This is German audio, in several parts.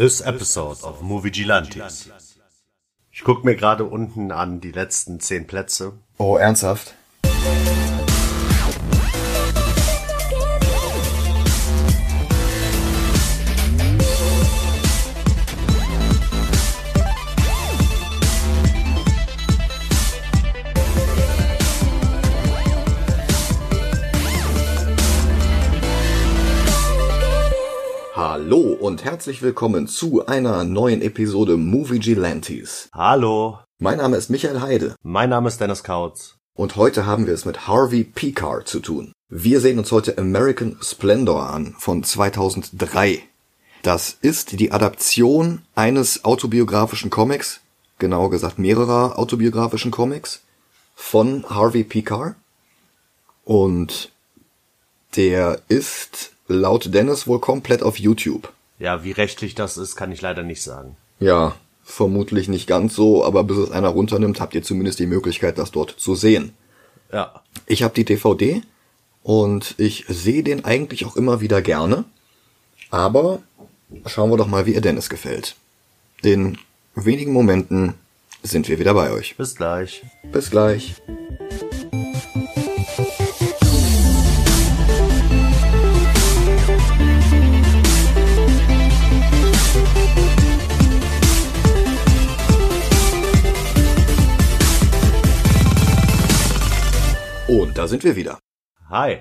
This episode of Movie Gilantes. Ich guck mir gerade unten an die letzten zehn Plätze. Oh, ernsthaft? Und herzlich willkommen zu einer neuen Episode Movie Gilantes. Hallo, Mein Name ist Michael Heide mein Name ist Dennis Kautz. und heute haben wir es mit Harvey Pekar zu tun. Wir sehen uns heute American Splendor an von 2003. Das ist die Adaption eines autobiografischen Comics, genauer gesagt mehrerer autobiografischen Comics von Harvey Pekar und der ist laut Dennis wohl komplett auf YouTube. Ja, wie rechtlich das ist, kann ich leider nicht sagen. Ja, vermutlich nicht ganz so, aber bis es einer runternimmt, habt ihr zumindest die Möglichkeit, das dort zu sehen. Ja, Ich habe die DVD und ich sehe den eigentlich auch immer wieder gerne. Aber schauen wir doch mal, wie ihr Dennis gefällt. In wenigen Momenten sind wir wieder bei euch. bis gleich. Bis gleich. Da sind wir wieder. Hi,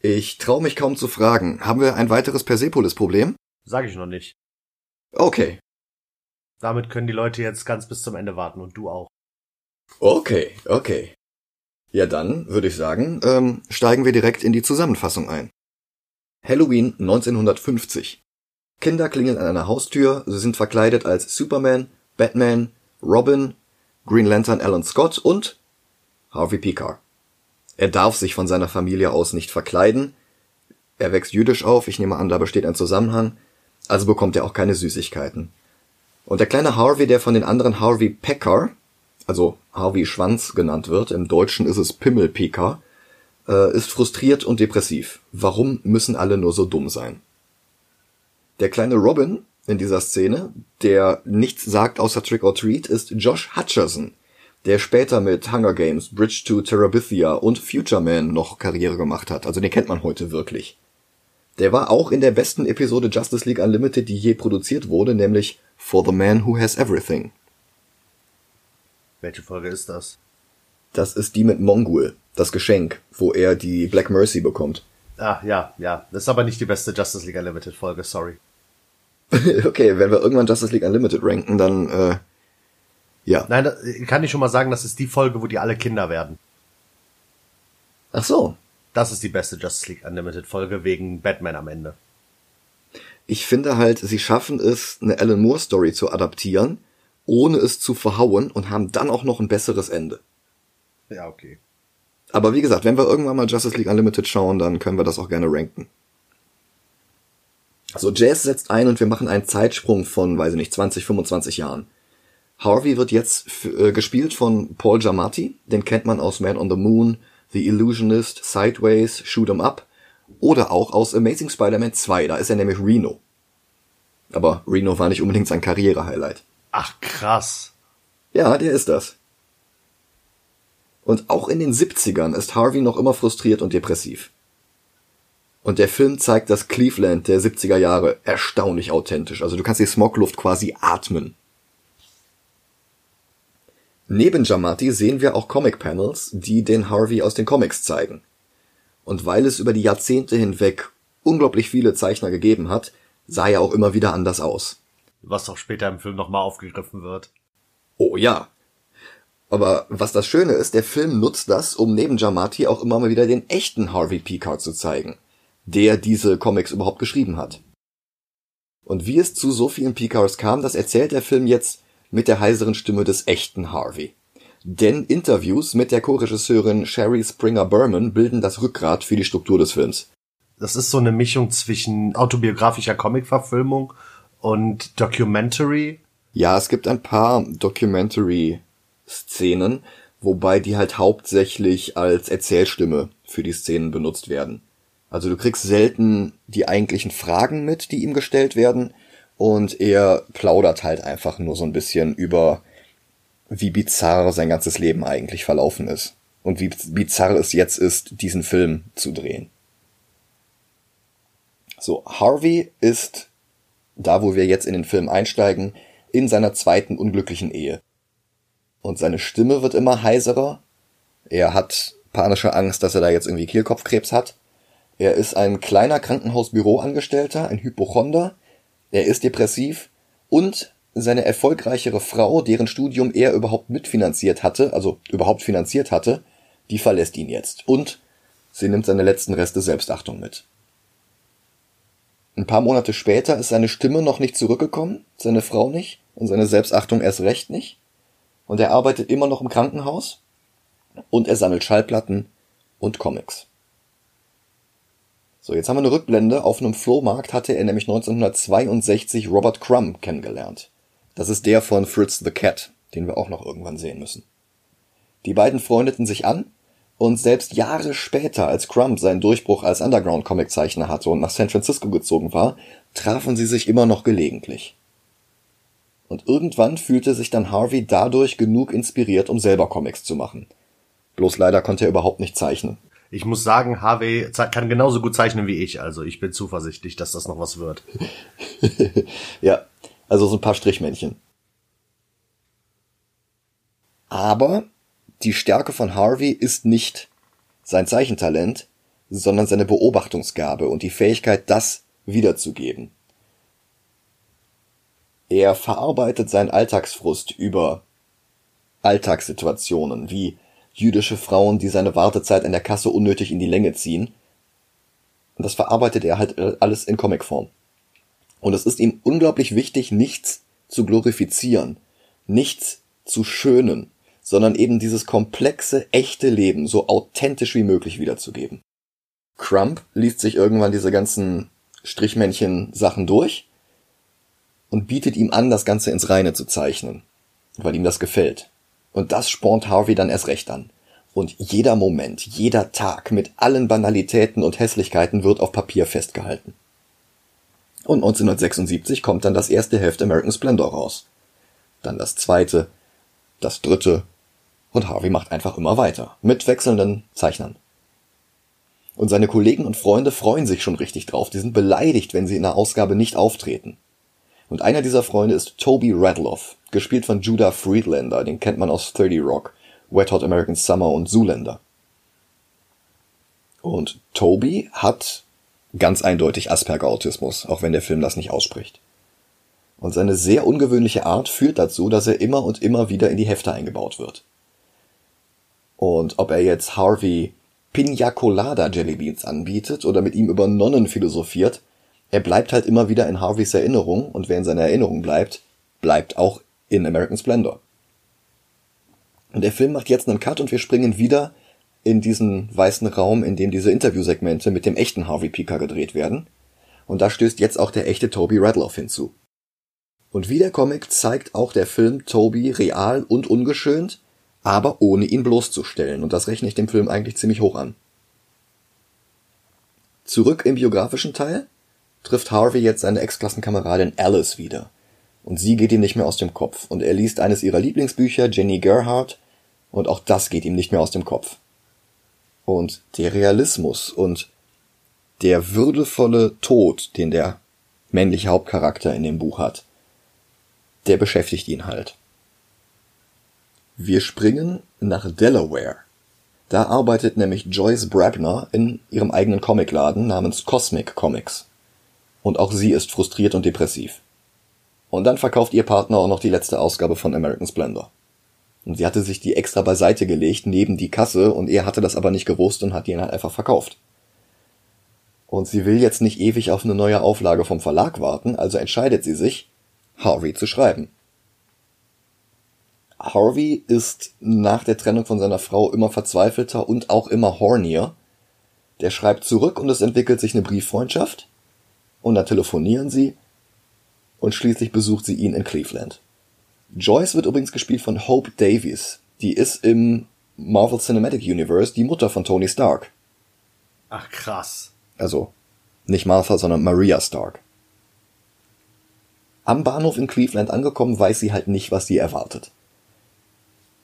Ich traue mich kaum zu fragen. Haben wir ein weiteres Persepolis-Problem? sag ich noch nicht. Okay. Damit können die Leute jetzt ganz bis zum Ende warten und du auch. Okay, okay. Ja, dann würde ich sagen, ähm, steigen wir direkt in die Zusammenfassung ein. Halloween 1950. Kinder klingeln an einer Haustür, sie sind verkleidet als Superman, Batman, Robin, Green Lantern Alan Scott und Harvey Pekar. Er darf sich von seiner Familie aus nicht verkleiden. Er wächst jüdisch auf, ich nehme an, da besteht ein Zusammenhang, also bekommt er auch keine Süßigkeiten. Und der kleine Harvey, der von den anderen Harvey Pekar, also Harvey Schwanz genannt wird, im Deutschen ist es Pimmelpekar, äh, ist frustriert und depressiv. Warum müssen alle nur so dumm sein? Der kleine Robin in dieser Szene, der nichts sagt außer Trick or Treat, ist Josh Hutcherson, der später mit Hunger Games, Bridge to Terabithia und Future Man noch Karriere gemacht hat. Also den kennt man heute wirklich. Der war auch in der besten Episode Justice League Unlimited, die je produziert wurde, nämlich For the Man Who Has Everything. Welche Folge ist das? Das ist die mit Mongul, das Geschenk, wo er die Black Mercy bekommt. Ah, ja, ja. Das ist aber nicht die beste Justice League Unlimited Folge, sorry. okay, wenn wir irgendwann Justice League Unlimited ranken, dann äh, ja. Nein, da, kann ich schon mal sagen, das ist die Folge, wo die alle Kinder werden. Ach so. Das ist die beste Justice League Unlimited Folge wegen Batman am Ende. Ich finde halt, sie schaffen es, eine Alan Moore Story zu adaptieren, ohne es zu verhauen und haben dann auch noch ein besseres Ende. Ja, okay. Aber wie gesagt, wenn wir irgendwann mal Justice League Unlimited schauen, dann können wir das auch gerne ranken. So, Jazz setzt ein und wir machen einen Zeitsprung von, weiß ich nicht, 20, 25 Jahren. Harvey wird jetzt äh, gespielt von Paul Giamatti, den kennt man aus Man on the Moon, The Illusionist, Sideways, Shoot 'em Up oder auch aus Amazing Spider-Man 2, da ist er nämlich Reno. Aber Reno war nicht unbedingt sein Karriere-Highlight. Ach, krass. Ja, der ist das. Und auch in den 70ern ist Harvey noch immer frustriert und depressiv. Und der Film zeigt das Cleveland der 70er Jahre erstaunlich authentisch. Also du kannst die Smogluft quasi atmen. Neben Giamatti sehen wir auch Comic-Panels, die den Harvey aus den Comics zeigen. Und weil es über die Jahrzehnte hinweg unglaublich viele Zeichner gegeben hat, sah er auch immer wieder anders aus. Was auch später im Film nochmal aufgegriffen wird. Oh ja. Aber was das Schöne ist, der Film nutzt das, um neben Giamatti auch immer mal wieder den echten Harvey Pekar zu zeigen, der diese Comics überhaupt geschrieben hat. Und wie es zu so vielen Pekars kam, das erzählt der Film jetzt mit der heiseren Stimme des echten Harvey. Denn Interviews mit der Co-Regisseurin Sherry Springer Berman bilden das Rückgrat für die Struktur des Films. Das ist so eine Mischung zwischen autobiografischer Comicverfilmung und Documentary. Ja, es gibt ein paar Documentary-Szenen, wobei die halt hauptsächlich als Erzählstimme für die Szenen benutzt werden. Also du kriegst selten die eigentlichen Fragen mit, die ihm gestellt werden, und er plaudert halt einfach nur so ein bisschen über, wie bizarr sein ganzes Leben eigentlich verlaufen ist und wie bizarr es jetzt ist, diesen Film zu drehen. So, Harvey ist, da wo wir jetzt in den Film einsteigen, in seiner zweiten unglücklichen Ehe. Und seine Stimme wird immer heiserer. Er hat panische Angst, dass er da jetzt irgendwie Kehlkopfkrebs hat. Er ist ein kleiner Krankenhausbüroangestellter, ein Hypochonder. Er ist depressiv und seine erfolgreichere Frau, deren Studium er überhaupt mitfinanziert hatte, also überhaupt finanziert hatte, die verlässt ihn jetzt. Und sie nimmt seine letzten Reste Selbstachtung mit. Ein paar Monate später ist seine Stimme noch nicht zurückgekommen, seine Frau nicht und seine Selbstachtung erst recht nicht. Und er arbeitet immer noch im Krankenhaus und er sammelt Schallplatten und Comics. So, jetzt haben wir eine Rückblende. Auf einem Flohmarkt hatte er nämlich 1962 Robert Crumb kennengelernt. Das ist der von Fritz the Cat, den wir auch noch irgendwann sehen müssen. Die beiden freundeten sich an und selbst Jahre später, als Crumb seinen Durchbruch als Underground-Comic-Zeichner hatte und nach San Francisco gezogen war, trafen sie sich immer noch gelegentlich. Und irgendwann fühlte sich dann Harvey dadurch genug inspiriert, um selber Comics zu machen. Bloß leider konnte er überhaupt nicht zeichnen. Ich muss sagen, Harvey kann genauso gut zeichnen wie ich, also ich bin zuversichtlich, dass das noch was wird. ja, also so ein paar Strichmännchen. Aber die Stärke von Harvey ist nicht sein Zeichentalent, sondern seine Beobachtungsgabe und die Fähigkeit, das wiederzugeben. Er verarbeitet seinen Alltagsfrust über Alltagssituationen wie jüdische Frauen, die seine Wartezeit an der Kasse unnötig in die Länge ziehen. Und das verarbeitet er halt äh, alles in Comicform. Und es ist ihm unglaublich wichtig, nichts zu glorifizieren, nichts zu schönen, sondern eben dieses komplexe, echte Leben so authentisch wie möglich wiederzugeben. Crump liest sich irgendwann diese ganzen Strichmännchen-Sachen durch und bietet ihm an, das Ganze ins Reine zu zeichnen, weil ihm das gefällt. Und das spornt Harvey dann erst recht an. Und jeder Moment, jeder Tag mit allen Banalitäten und Hässlichkeiten wird auf Papier festgehalten. Und 1976 kommt dann das erste Heft American Splendor raus. Dann das zweite, das dritte und Harvey macht einfach immer weiter. Mit wechselnden Zeichnern. Und seine Kollegen und Freunde freuen sich schon richtig drauf. Die sind beleidigt, wenn sie in der Ausgabe nicht auftreten. Und einer dieser Freunde ist Toby Radloff, gespielt von Judah Friedlander, den kennt man aus 30 Rock, Wet Hot American Summer und Zoolander. Und Toby hat ganz eindeutig Asperger-Autismus, auch wenn der Film das nicht ausspricht. Und seine sehr ungewöhnliche Art führt dazu, dass er immer und immer wieder in die Hefte eingebaut wird. Und ob er jetzt Harvey Pina Colada Jellybeans anbietet oder mit ihm über Nonnen philosophiert, er bleibt halt immer wieder in Harveys Erinnerung und wer in seiner Erinnerung bleibt, bleibt auch in American Splendor. Und der Film macht jetzt einen Cut und wir springen wieder in diesen weißen Raum, in dem diese Interviewsegmente mit dem echten Harvey Pika gedreht werden. Und da stößt jetzt auch der echte Toby Radloff hinzu. Und wie der Comic zeigt auch der Film Toby real und ungeschönt, aber ohne ihn bloßzustellen, und das rechne ich dem Film eigentlich ziemlich hoch an. Zurück im biografischen Teil trifft Harvey jetzt seine Ex-Klassenkameradin Alice wieder. Und sie geht ihm nicht mehr aus dem Kopf. Und er liest eines ihrer Lieblingsbücher, Jenny Gerhardt, und auch das geht ihm nicht mehr aus dem Kopf. Und der Realismus und der würdevolle Tod, den der männliche Hauptcharakter in dem Buch hat, der beschäftigt ihn halt. Wir springen nach Delaware. Da arbeitet nämlich Joyce Brabner in ihrem eigenen Comicladen namens Cosmic Comics. Und auch sie ist frustriert und depressiv. Und dann verkauft ihr Partner auch noch die letzte Ausgabe von American Splendor. Und sie hatte sich die extra beiseite gelegt, neben die Kasse, und er hatte das aber nicht gewusst und hat die ihn halt einfach verkauft. Und sie will jetzt nicht ewig auf eine neue Auflage vom Verlag warten, also entscheidet sie sich, Harvey zu schreiben. Harvey ist nach der Trennung von seiner Frau immer verzweifelter und auch immer hornier. Der schreibt zurück und es entwickelt sich eine Brieffreundschaft. Und dann telefonieren sie. Und schließlich besucht sie ihn in Cleveland. Joyce wird übrigens gespielt von Hope Davies. Die ist im Marvel Cinematic Universe die Mutter von Tony Stark. Ach krass. Also nicht Martha, sondern Maria Stark. Am Bahnhof in Cleveland angekommen, weiß sie halt nicht, was sie erwartet.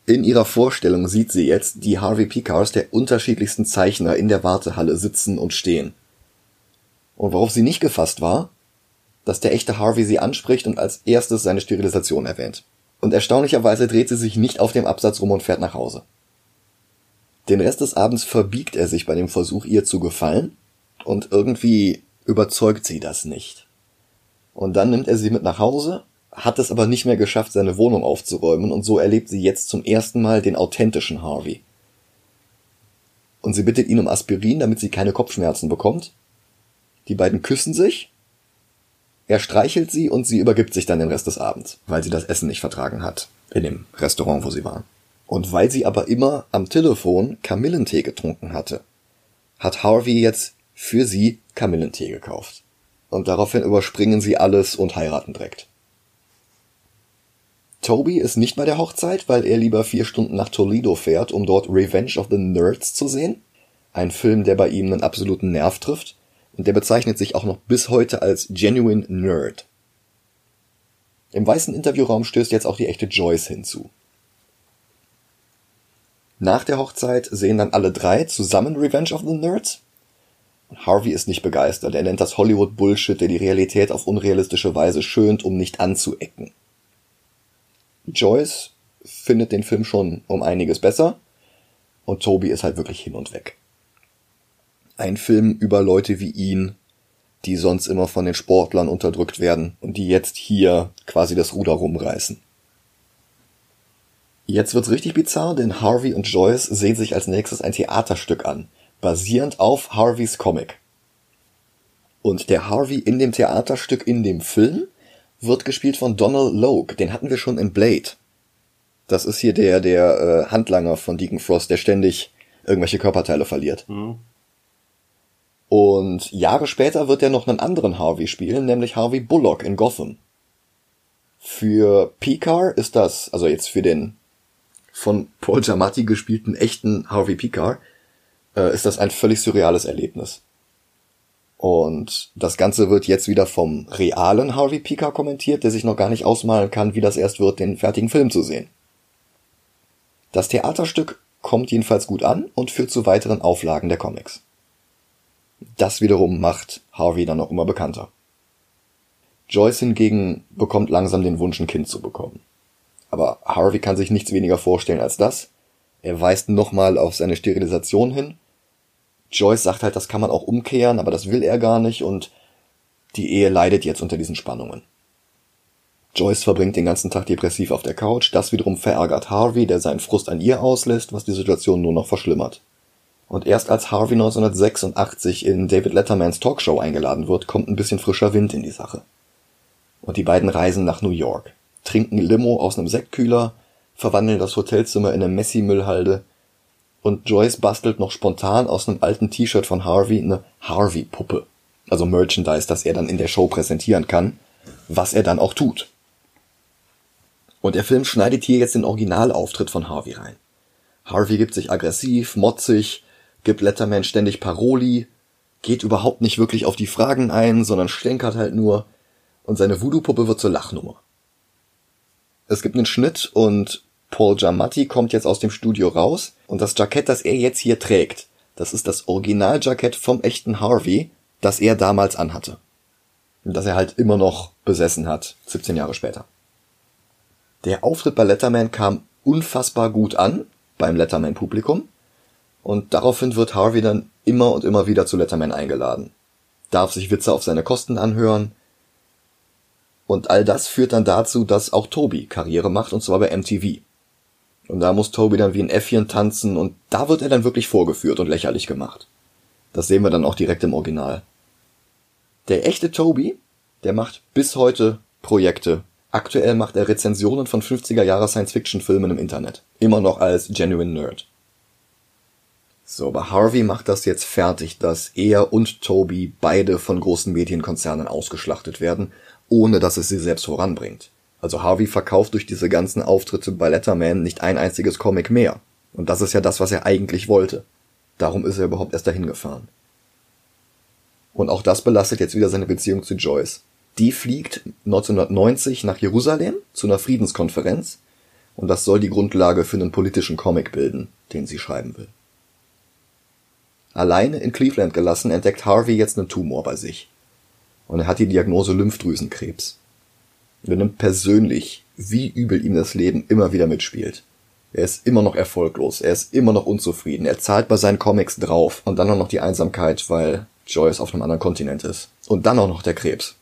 In ihrer Vorstellung sieht sie jetzt die Harvey Picars der unterschiedlichsten Zeichner in der Wartehalle sitzen und stehen. Und worauf sie nicht gefasst war, dass der echte Harvey sie anspricht und als erstes seine Sterilisation erwähnt. Und erstaunlicherweise dreht sie sich nicht auf dem Absatz rum und fährt nach Hause. Den Rest des Abends verbiegt er sich bei dem Versuch, ihr zu gefallen, und irgendwie überzeugt sie das nicht. Und dann nimmt er sie mit nach Hause, hat es aber nicht mehr geschafft, seine Wohnung aufzuräumen, und so erlebt sie jetzt zum ersten Mal den authentischen Harvey. Und sie bittet ihn um Aspirin, damit sie keine Kopfschmerzen bekommt. Die beiden küssen sich. Er streichelt sie und sie übergibt sich dann den Rest des Abends, weil sie das Essen nicht vertragen hat. In dem Restaurant, wo sie war. Und weil sie aber immer am Telefon Kamillentee getrunken hatte, hat Harvey jetzt für sie Kamillentee gekauft. Und daraufhin überspringen sie alles und heiraten direkt. Toby ist nicht bei der Hochzeit, weil er lieber vier Stunden nach Toledo fährt, um dort Revenge of the Nerds zu sehen. Ein Film, der bei ihm einen absoluten Nerv trifft. Und der bezeichnet sich auch noch bis heute als Genuine Nerd. Im weißen Interviewraum stößt jetzt auch die echte Joyce hinzu. Nach der Hochzeit sehen dann alle drei zusammen Revenge of the Nerds. Harvey ist nicht begeistert. Er nennt das Hollywood Bullshit, der die Realität auf unrealistische Weise schönt, um nicht anzuecken. Joyce findet den Film schon um einiges besser und Toby ist halt wirklich hin und weg. Ein Film über Leute wie ihn, die sonst immer von den Sportlern unterdrückt werden und die jetzt hier quasi das Ruder rumreißen. Jetzt wird's richtig bizarr, denn Harvey und Joyce sehen sich als nächstes ein Theaterstück an, basierend auf Harveys Comic. Und der Harvey in dem Theaterstück in dem Film wird gespielt von Donald Logue, den hatten wir schon in Blade. Das ist hier der, der äh, Handlanger von Deacon Frost, der ständig irgendwelche Körperteile verliert. Mhm. Und Jahre später wird er noch einen anderen Harvey spielen, nämlich Harvey Bullock in Gotham. Für Picard ist das, also jetzt für den von Paul Giamatti gespielten echten Harvey Picard, äh, ist das ein völlig surreales Erlebnis. Und das Ganze wird jetzt wieder vom realen Harvey Pika kommentiert, der sich noch gar nicht ausmalen kann, wie das erst wird, den fertigen Film zu sehen. Das Theaterstück kommt jedenfalls gut an und führt zu weiteren Auflagen der Comics. Das wiederum macht Harvey dann noch immer bekannter. Joyce hingegen bekommt langsam den Wunsch, ein Kind zu bekommen. Aber Harvey kann sich nichts weniger vorstellen als das. Er weist nochmal auf seine Sterilisation hin Joyce sagt halt, das kann man auch umkehren, aber das will er gar nicht und die Ehe leidet jetzt unter diesen Spannungen. Joyce verbringt den ganzen Tag depressiv auf der Couch, das wiederum verärgert Harvey, der seinen Frust an ihr auslässt, was die Situation nur noch verschlimmert. Und erst als Harvey 1986 in David Lettermans Talkshow eingeladen wird, kommt ein bisschen frischer Wind in die Sache. Und die beiden reisen nach New York, trinken Limo aus einem Sektkühler, verwandeln das Hotelzimmer in eine Messi-Müllhalde und Joyce bastelt noch spontan aus einem alten T-Shirt von Harvey eine Harvey-Puppe. Also Merchandise, das er dann in der Show präsentieren kann, was er dann auch tut. Und der Film schneidet hier jetzt den Originalauftritt von Harvey rein. Harvey gibt sich aggressiv, motzig, gibt Letterman ständig Paroli, geht überhaupt nicht wirklich auf die Fragen ein, sondern stänkert halt nur und seine Voodoo-Puppe wird zur Lachnummer. Es gibt einen Schnitt und Paul Giamatti kommt jetzt aus dem Studio raus und das Jackett, das er jetzt hier trägt, das ist das Originaljackett vom echten Harvey, das er damals anhatte. Und das er halt immer noch besessen hat, 17 Jahre später. Der Auftritt bei Letterman kam unfassbar gut an beim Letterman-Publikum und daraufhin wird Harvey dann immer und immer wieder zu Letterman eingeladen. Darf sich Witze auf seine Kosten anhören. Und all das führt dann dazu, dass auch Toby Karriere macht und zwar bei MTV. Und da muss Toby dann wie ein Äffchen tanzen und da wird er dann wirklich vorgeführt und lächerlich gemacht. Das sehen wir dann auch direkt im Original. Der echte Toby, der macht bis heute Projekte. Aktuell macht er Rezensionen von 50er Jahre Science-Fiction-Filmen im Internet. Immer noch als Genuine Nerd. So, aber Harvey macht das jetzt fertig, dass er und Toby beide von großen Medienkonzernen ausgeschlachtet werden, ohne dass es sie selbst voranbringt. Also Harvey verkauft durch diese ganzen Auftritte bei Letterman nicht ein einziges Comic mehr. Und das ist ja das, was er eigentlich wollte. Darum ist er überhaupt erst dahin gefahren. Und auch das belastet jetzt wieder seine Beziehung zu Joyce. Die fliegt 1990 nach Jerusalem zu einer Friedenskonferenz und das soll die Grundlage für einen politischen Comic bilden, den sie schreiben will. Alleine in Cleveland gelassen entdeckt Harvey jetzt einen Tumor bei sich. Und er hat die Diagnose Lymphdrüsenkrebs. Wir nimmt persönlich, wie übel ihm das Leben immer wieder mitspielt. Er ist immer noch erfolglos, er ist immer noch unzufrieden, er zahlt bei seinen Comics drauf und dann auch noch die Einsamkeit, weil Joyce auf einem anderen Kontinent ist. Und dann auch noch der Krebs.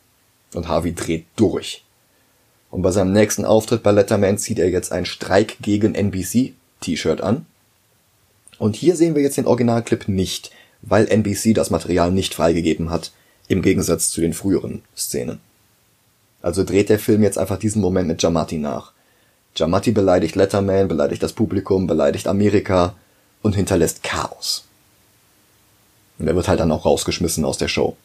Und Harvey dreht durch. Und bei seinem nächsten Auftritt bei Letterman zieht er jetzt ein Streik gegen NBC T-Shirt an. Und hier sehen wir jetzt den Originalclip nicht, weil NBC das Material nicht freigegeben hat, im Gegensatz zu den früheren Szenen. Also dreht der Film jetzt einfach diesen Moment mit Jamati nach. Jamati beleidigt Letterman, beleidigt das Publikum, beleidigt Amerika und hinterlässt Chaos. Und er wird halt dann auch rausgeschmissen aus der Show.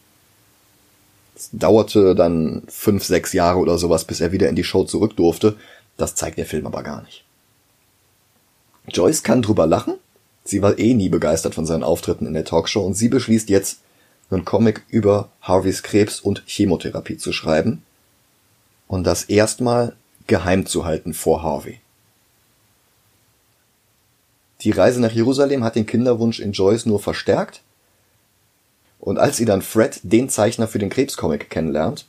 Es dauerte dann fünf, sechs Jahre oder sowas, bis er wieder in die Show zurück durfte. Das zeigt der Film aber gar nicht. Joyce kann drüber lachen. Sie war eh nie begeistert von seinen Auftritten in der Talkshow und sie beschließt jetzt, einen Comic über Harveys Krebs und Chemotherapie zu schreiben. Und das erstmal geheim zu halten vor Harvey. Die Reise nach Jerusalem hat den Kinderwunsch in Joyce nur verstärkt. Und als sie dann Fred, den Zeichner für den Krebscomic, kennenlernt,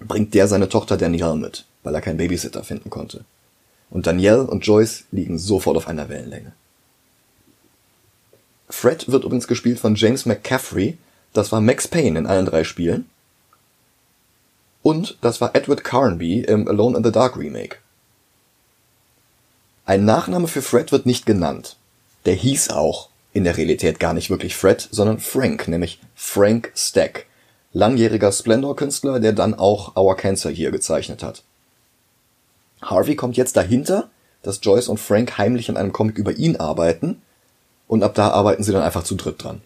bringt der seine Tochter Danielle mit, weil er keinen Babysitter finden konnte. Und Danielle und Joyce liegen sofort auf einer Wellenlänge. Fred wird übrigens gespielt von James McCaffrey, das war Max Payne in allen drei Spielen. Und das war Edward Carnby im Alone in the Dark Remake. Ein Nachname für Fred wird nicht genannt. Der hieß auch in der Realität gar nicht wirklich Fred, sondern Frank, nämlich Frank Stack. Langjähriger Splendor-Künstler, der dann auch Our Cancer hier gezeichnet hat. Harvey kommt jetzt dahinter, dass Joyce und Frank heimlich in einem Comic über ihn arbeiten und ab da arbeiten sie dann einfach zu dritt dran.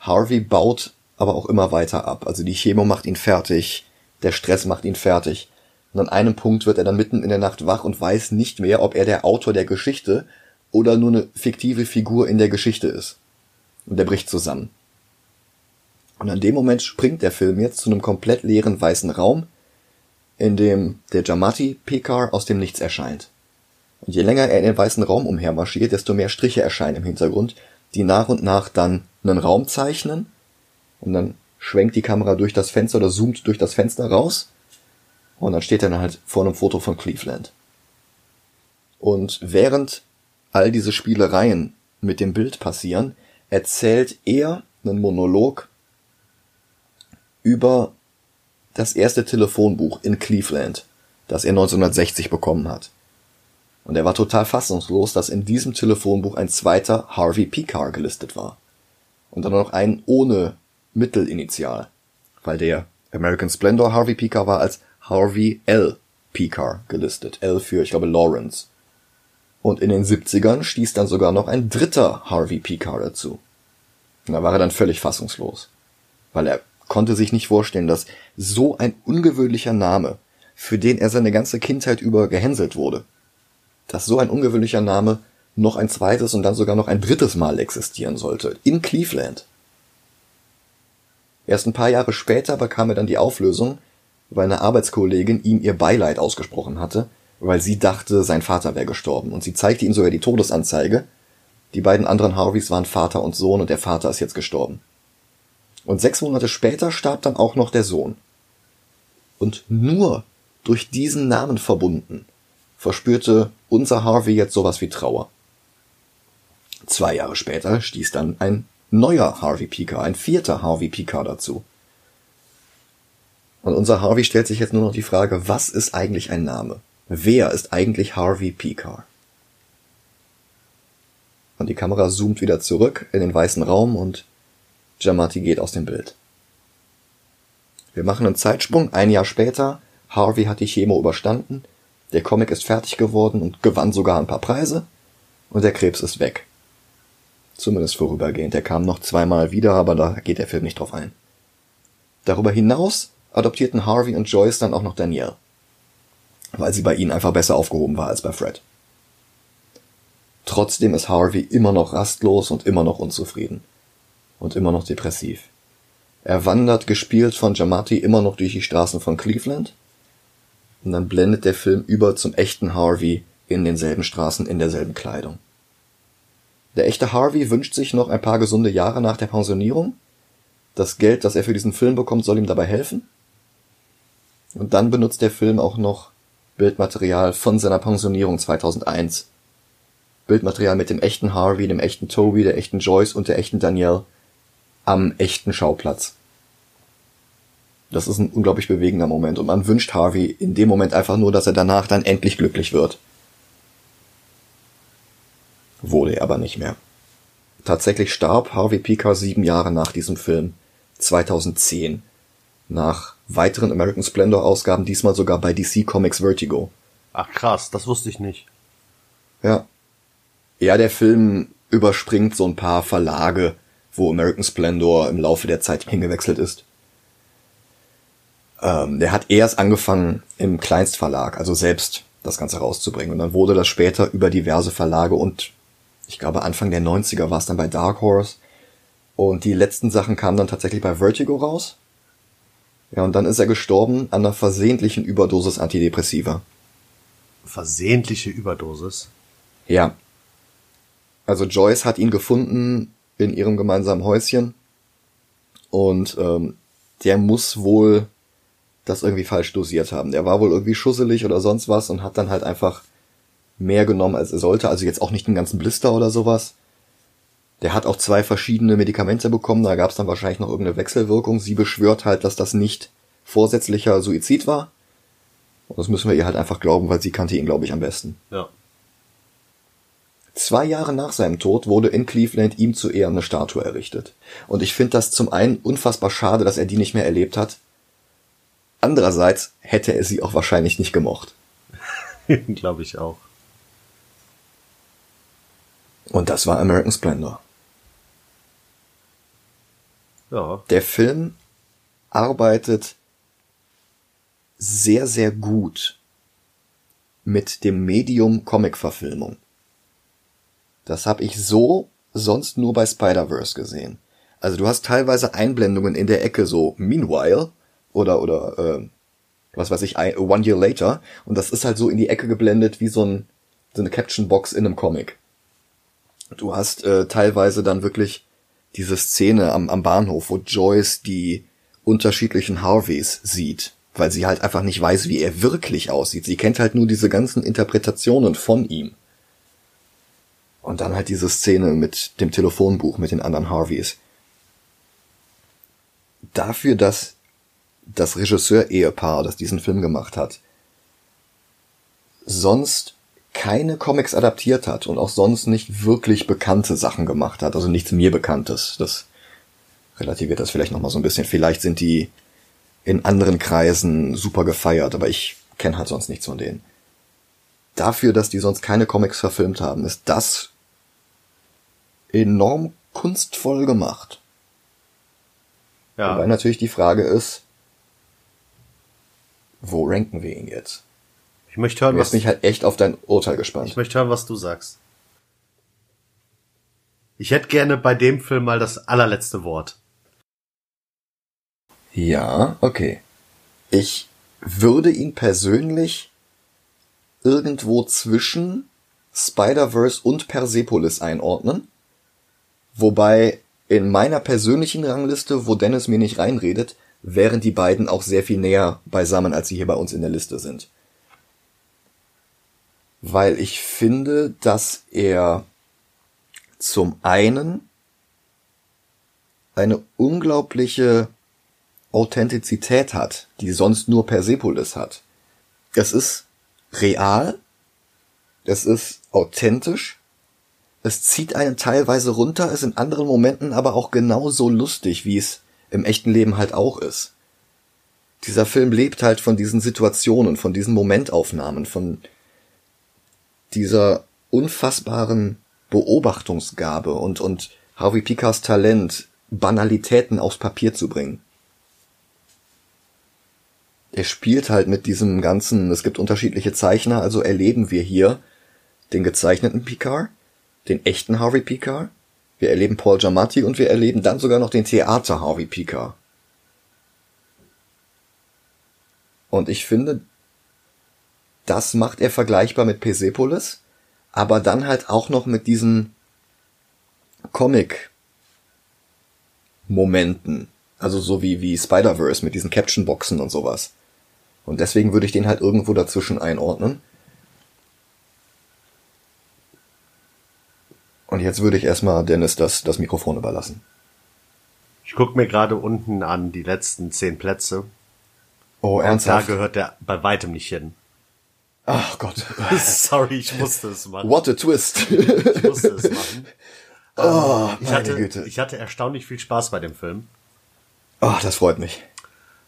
Harvey baut aber auch immer weiter ab. Also die Chemo macht ihn fertig, der Stress macht ihn fertig. Und an einem Punkt wird er dann mitten in der Nacht wach und weiß nicht mehr, ob er der Autor der Geschichte oder nur eine fiktive Figur in der Geschichte ist. Und er bricht zusammen. Und an dem Moment springt der Film jetzt zu einem komplett leeren weißen Raum, in dem der Jamati Pekar aus dem Nichts erscheint. Und je länger er in den weißen Raum umhermarschiert, desto mehr Striche erscheinen im Hintergrund, die nach und nach dann einen Raum zeichnen und dann schwenkt die Kamera durch das Fenster oder zoomt durch das Fenster raus und dann steht er dann halt vor einem Foto von Cleveland. Und während all diese Spielereien mit dem Bild passieren, erzählt er einen Monolog über das erste Telefonbuch in Cleveland, das er 1960 bekommen hat. Und er war total fassungslos, dass in diesem Telefonbuch ein zweiter Harvey Picard gelistet war. Und dann noch ein ohne Mittelinitial, weil der American Splendor Harvey Picard war als Harvey L. Picard gelistet. L für, ich glaube, Lawrence. Und in den 70ern stieß dann sogar noch ein dritter Harvey Picard dazu. Und da war er dann völlig fassungslos. Weil er konnte sich nicht vorstellen, dass so ein ungewöhnlicher Name, für den er seine ganze Kindheit über gehänselt wurde, dass so ein ungewöhnlicher Name noch ein zweites und dann sogar noch ein drittes Mal existieren sollte. In Cleveland. Erst ein paar Jahre später bekam er dann die Auflösung, weil eine Arbeitskollegin ihm ihr Beileid ausgesprochen hatte, weil sie dachte, sein Vater wäre gestorben. Und sie zeigte ihm sogar die Todesanzeige. Die beiden anderen Harveys waren Vater und Sohn und der Vater ist jetzt gestorben. Und sechs Monate später starb dann auch noch der Sohn. Und nur durch diesen Namen verbunden verspürte unser Harvey jetzt sowas wie Trauer. Zwei Jahre später stieß dann ein neuer Harvey Pika, ein vierter Harvey Pika dazu. Und unser Harvey stellt sich jetzt nur noch die Frage, was ist eigentlich ein Name? Wer ist eigentlich Harvey Picard? Und die Kamera zoomt wieder zurück in den weißen Raum und Jamati geht aus dem Bild. Wir machen einen Zeitsprung, ein Jahr später, Harvey hat die Chemo überstanden, der Comic ist fertig geworden und gewann sogar ein paar Preise und der Krebs ist weg. Zumindest vorübergehend. Er kam noch zweimal wieder, aber da geht der Film nicht drauf ein. Darüber hinaus adoptierten Harvey und Joyce dann auch noch Danielle. Weil sie bei ihnen einfach besser aufgehoben war als bei Fred. Trotzdem ist Harvey immer noch rastlos und immer noch unzufrieden. Und immer noch depressiv. Er wandert, gespielt von Giamatti, immer noch durch die Straßen von Cleveland. Und dann blendet der Film über zum echten Harvey in denselben Straßen, in derselben Kleidung. Der echte Harvey wünscht sich noch ein paar gesunde Jahre nach der Pensionierung. Das Geld, das er für diesen Film bekommt, soll ihm dabei helfen. Und dann benutzt der Film auch noch Bildmaterial von seiner Pensionierung 2001. Bildmaterial mit dem echten Harvey, dem echten Toby, der echten Joyce und der echten Danielle am echten Schauplatz. Das ist ein unglaublich bewegender Moment und man wünscht Harvey in dem Moment einfach nur, dass er danach dann endlich glücklich wird. Wurde er aber nicht mehr. Tatsächlich starb Harvey Picar sieben Jahre nach diesem Film, 2010, nach weiteren American Splendor Ausgaben, diesmal sogar bei DC Comics Vertigo. Ach krass, das wusste ich nicht. Ja. Ja, der Film überspringt so ein paar Verlage, wo American Splendor im Laufe der Zeit hingewechselt ist. Ähm, der hat erst angefangen im Kleinstverlag, also selbst das Ganze rauszubringen. Und dann wurde das später über diverse Verlage und ich glaube Anfang der 90er war es dann bei Dark Horse. Und die letzten Sachen kamen dann tatsächlich bei Vertigo raus. Ja, und dann ist er gestorben an einer versehentlichen Überdosis Antidepressiva. Versehentliche Überdosis? Ja. Also Joyce hat ihn gefunden in ihrem gemeinsamen Häuschen. Und ähm, der muss wohl das irgendwie falsch dosiert haben. Der war wohl irgendwie schusselig oder sonst was und hat dann halt einfach mehr genommen, als er sollte. Also jetzt auch nicht einen ganzen Blister oder sowas. Der hat auch zwei verschiedene Medikamente bekommen, da gab es dann wahrscheinlich noch irgendeine Wechselwirkung. Sie beschwört halt, dass das nicht vorsätzlicher Suizid war. Und das müssen wir ihr halt einfach glauben, weil sie kannte ihn, glaube ich, am besten. Ja. Zwei Jahre nach seinem Tod wurde in Cleveland ihm zu Ehren eine Statue errichtet. Und ich finde das zum einen unfassbar schade, dass er die nicht mehr erlebt hat. Andererseits hätte er sie auch wahrscheinlich nicht gemocht. glaube ich auch. Und das war American Splendor. Ja. Der Film arbeitet sehr, sehr gut mit dem Medium Comic-Verfilmung. Das habe ich so sonst nur bei Spider-Verse gesehen. Also du hast teilweise Einblendungen in der Ecke so Meanwhile oder oder äh, was weiß ich One Year Later und das ist halt so in die Ecke geblendet wie so, ein, so eine Caption Box in einem Comic. Du hast äh, teilweise dann wirklich diese Szene am, am Bahnhof, wo Joyce die unterschiedlichen Harveys sieht, weil sie halt einfach nicht weiß, wie er wirklich aussieht. Sie kennt halt nur diese ganzen Interpretationen von ihm. Und dann halt diese Szene mit dem Telefonbuch mit den anderen Harveys. Dafür, dass das Regisseur-Ehepaar, das diesen Film gemacht hat, sonst keine Comics adaptiert hat und auch sonst nicht wirklich bekannte Sachen gemacht hat, also nichts mir bekanntes. Das relativiert das vielleicht nochmal so ein bisschen. Vielleicht sind die in anderen Kreisen super gefeiert, aber ich kenne halt sonst nichts von denen. Dafür, dass die sonst keine Comics verfilmt haben, ist das enorm kunstvoll gemacht. Ja. Wobei natürlich die Frage ist, wo ranken wir ihn jetzt? Ich möchte hören, was. mich halt echt auf dein Urteil gespannt. Ich möchte hören, was du sagst. Ich hätte gerne bei dem Film mal das allerletzte Wort. Ja, okay. Ich würde ihn persönlich irgendwo zwischen Spider-Verse und Persepolis einordnen. Wobei in meiner persönlichen Rangliste, wo Dennis mir nicht reinredet, wären die beiden auch sehr viel näher beisammen, als sie hier bei uns in der Liste sind weil ich finde, dass er zum einen eine unglaubliche Authentizität hat, die sonst nur Persepolis hat. Es ist real, es ist authentisch, es zieht einen teilweise runter, ist in anderen Momenten aber auch genauso lustig, wie es im echten Leben halt auch ist. Dieser Film lebt halt von diesen Situationen, von diesen Momentaufnahmen, von dieser unfassbaren Beobachtungsgabe und, und Harvey Pickers Talent, Banalitäten aufs Papier zu bringen. Er spielt halt mit diesem ganzen, es gibt unterschiedliche Zeichner, also erleben wir hier den gezeichneten Picard, den echten Harvey Picard, wir erleben Paul Giamatti und wir erleben dann sogar noch den Theater Harvey Pika. Und ich finde, das macht er vergleichbar mit Persepolis, aber dann halt auch noch mit diesen Comic-Momenten. Also so wie, wie Spider-Verse mit diesen Caption-Boxen und sowas. Und deswegen würde ich den halt irgendwo dazwischen einordnen. Und jetzt würde ich erstmal Dennis das, das Mikrofon überlassen. Ich guck mir gerade unten an die letzten zehn Plätze. Oh, Und da ernsthaft? gehört der bei weitem nicht hin. Ach Gott. Sorry, ich musste es machen. What a twist. Ich musste es machen. oh, Ich meine hatte, Güte. ich hatte erstaunlich viel Spaß bei dem Film. Oh, das freut mich.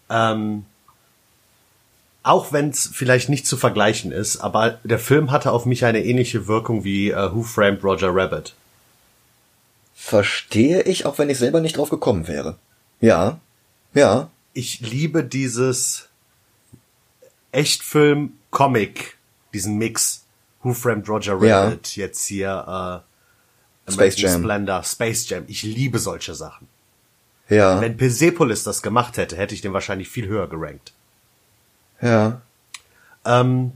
Ähm, auch wenn es vielleicht nicht zu vergleichen ist, aber der Film hatte auf mich eine ähnliche Wirkung wie äh, Who Framed Roger Rabbit. Verstehe ich, auch wenn ich selber nicht drauf gekommen wäre. Ja. Ja. Ich liebe dieses Echtfilm-Comic, diesen Mix. Who Framed Roger Ja. Rabbit, jetzt hier äh, Space Jam. Splendor, Space Jam. Ich liebe solche Sachen. Ja. Wenn Persepolis das gemacht hätte, hätte ich den wahrscheinlich viel höher gerankt. Ja. Ähm,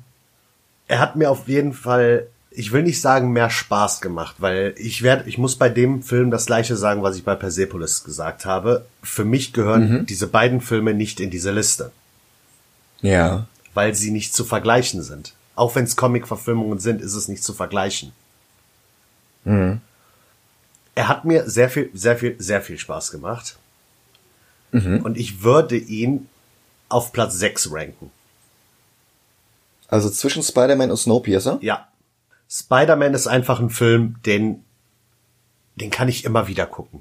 er hat mir auf jeden Fall, ich will nicht sagen mehr Spaß gemacht, weil ich werde, ich muss bei dem Film das gleiche sagen, was ich bei Persepolis gesagt habe. Für mich gehören diese beiden Filme nicht in diese Liste, Ja. weil sie nicht zu vergleichen sind. Auch wenn es Comic-Verfilmungen sind, ist es nicht zu vergleichen. Er hat mir sehr viel, sehr viel, sehr viel Spaß gemacht. Und ich würde ihn auf Platz 6 ranken. Also zwischen Spider-Man und Snowpiercer? Ja. Spider-Man ist einfach ein Film, den, den kann ich immer wieder gucken.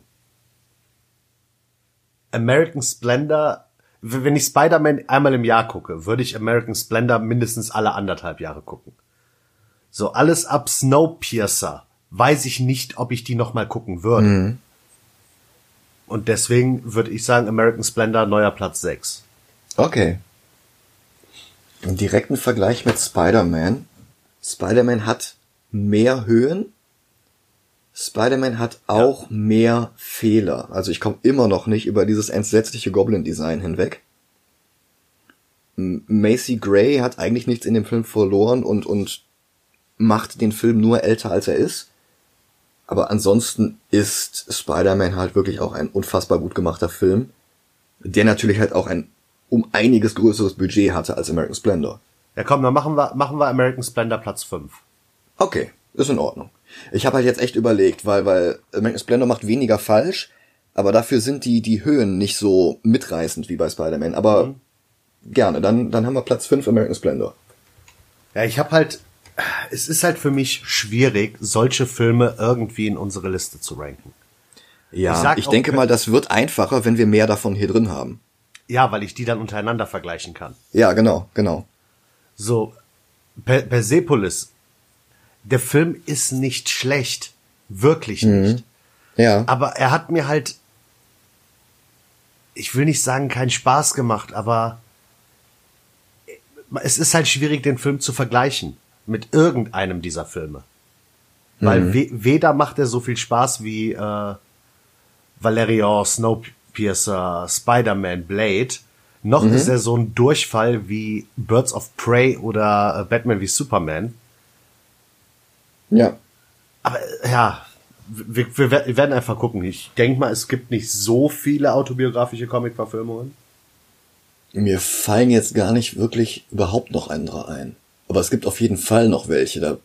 American Splendor, wenn ich Spider-Man einmal im Jahr gucke, würde ich American Splendor mindestens alle anderthalb Jahre gucken. So alles ab Snowpiercer weiß ich nicht, ob ich die noch mal gucken würde. Und deswegen würde ich sagen, American Splendor neuer Platz 6. Okay. Im direkten Vergleich mit Spider-Man. Spider-Man hat mehr Höhen. Spider-Man hat auch mehr Fehler. Also ich komme immer noch nicht über dieses entsetzliche Goblin-Design hinweg. Macy Gray hat eigentlich nichts in dem Film verloren und, und macht den Film nur älter als er ist. Aber ansonsten ist Spider-Man halt wirklich auch ein unfassbar gut gemachter Film, der natürlich halt auch ein um einiges größeres Budget hatte als American Splendor. Ja komm, dann machen wir, machen wir American Splendor Platz 5. Okay, ist in Ordnung. Ich habe halt jetzt echt überlegt, weil weil American Splendor macht weniger falsch, aber dafür sind die die Höhen nicht so mitreißend wie bei Spider-Man. Aber gerne, dann dann haben wir Platz 5 American Splendor. Ja, ich habe halt, es ist halt für mich schwierig, solche Filme irgendwie in unsere Liste zu ranken. Ja, Ich ich, denke mal, das wird einfacher, wenn wir mehr davon hier drin haben. Ja, weil ich die dann untereinander vergleichen kann. Ja, genau, genau. So, per Persepolis, der Film ist nicht schlecht. Wirklich nicht. Ja. Aber er hat mir halt, ich will nicht sagen, keinen Spaß gemacht, aber es ist halt schwierig, den Film zu vergleichen mit irgendeinem dieser Filme. Weil we weder macht er so viel Spaß wie äh, Valerian, Snowpiercer, Spider-Man, Blade, noch ist er so ein Durchfall wie Birds of Prey oder äh, Batman wie Superman. Ja. Aber ja, wir, wir wer- wir werden einfach gucken. Ich denke mal, es gibt nicht so viele autobiografische Comic-Verfilmungen. Mir fallen jetzt gar nicht wirklich überhaupt noch andere ein. Aber es gibt auf jeden Fall noch welche. Da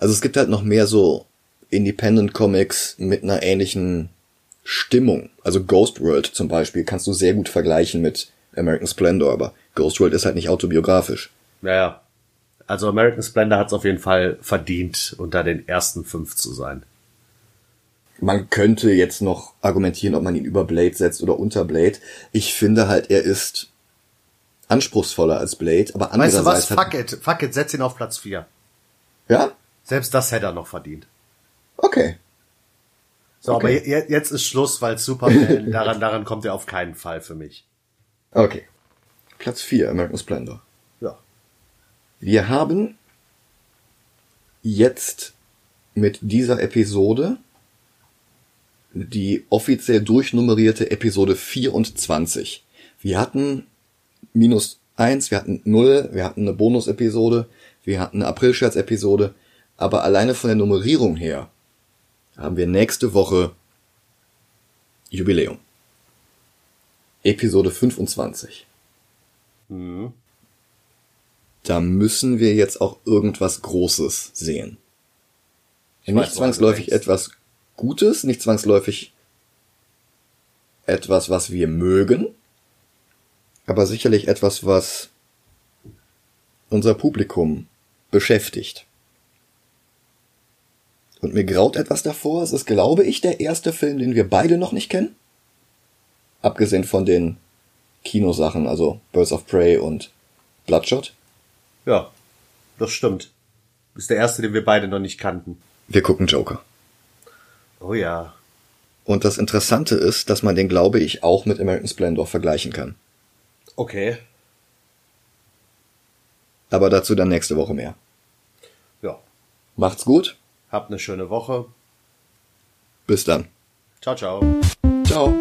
also es gibt halt noch mehr so Independent Comics mit einer ähnlichen Stimmung. Also Ghost World zum Beispiel kannst du sehr gut vergleichen mit American Splendor, aber Ghost World ist halt nicht autobiografisch. Naja. Also American Splendor hat es auf jeden Fall verdient, unter den ersten fünf zu sein. Man könnte jetzt noch argumentieren, ob man ihn über Blade setzt oder unter Blade. Ich finde halt, er ist anspruchsvoller als Blade, aber Weißt du andererseits was? Fuck it. Fuck it. Setz ihn auf Platz vier. ja, Selbst das hätte er noch verdient. okay. So, Okay. aber je- jetzt ist Schluss, weil Superman, daran, daran kommt er auf keinen Fall für mich. Okay. Platz 4, American Splendor. Ja. Wir haben jetzt mit dieser Episode die offiziell durchnummerierte Episode 24. Wir hatten minus eins, wir hatten null, wir hatten eine Bonus-Episode, wir hatten eine April-Scherz-Episode, aber alleine von der Nummerierung her haben wir nächste Woche Jubiläum. Episode 25. Mhm. Da müssen wir jetzt auch irgendwas Großes sehen. Ich nicht weiß, zwangsläufig etwas Gutes, nicht zwangsläufig etwas, was wir mögen, aber sicherlich etwas, was unser Publikum beschäftigt. Und mir graut etwas davor. Es ist, glaube ich, der erste Film, den wir beide noch nicht kennen. Abgesehen von den Kinosachen, also Birds of Prey und Bloodshot. Ja, das stimmt. Ist der erste, den wir beide noch nicht kannten. Wir gucken Joker. Oh ja. Und das Interessante ist, dass man den, glaube ich, auch mit American Splendor vergleichen kann. Okay. Aber dazu dann nächste Woche mehr. Ja. Macht's gut. Habt eine schöne Woche. Bis dann. Ciao, ciao. Ciao.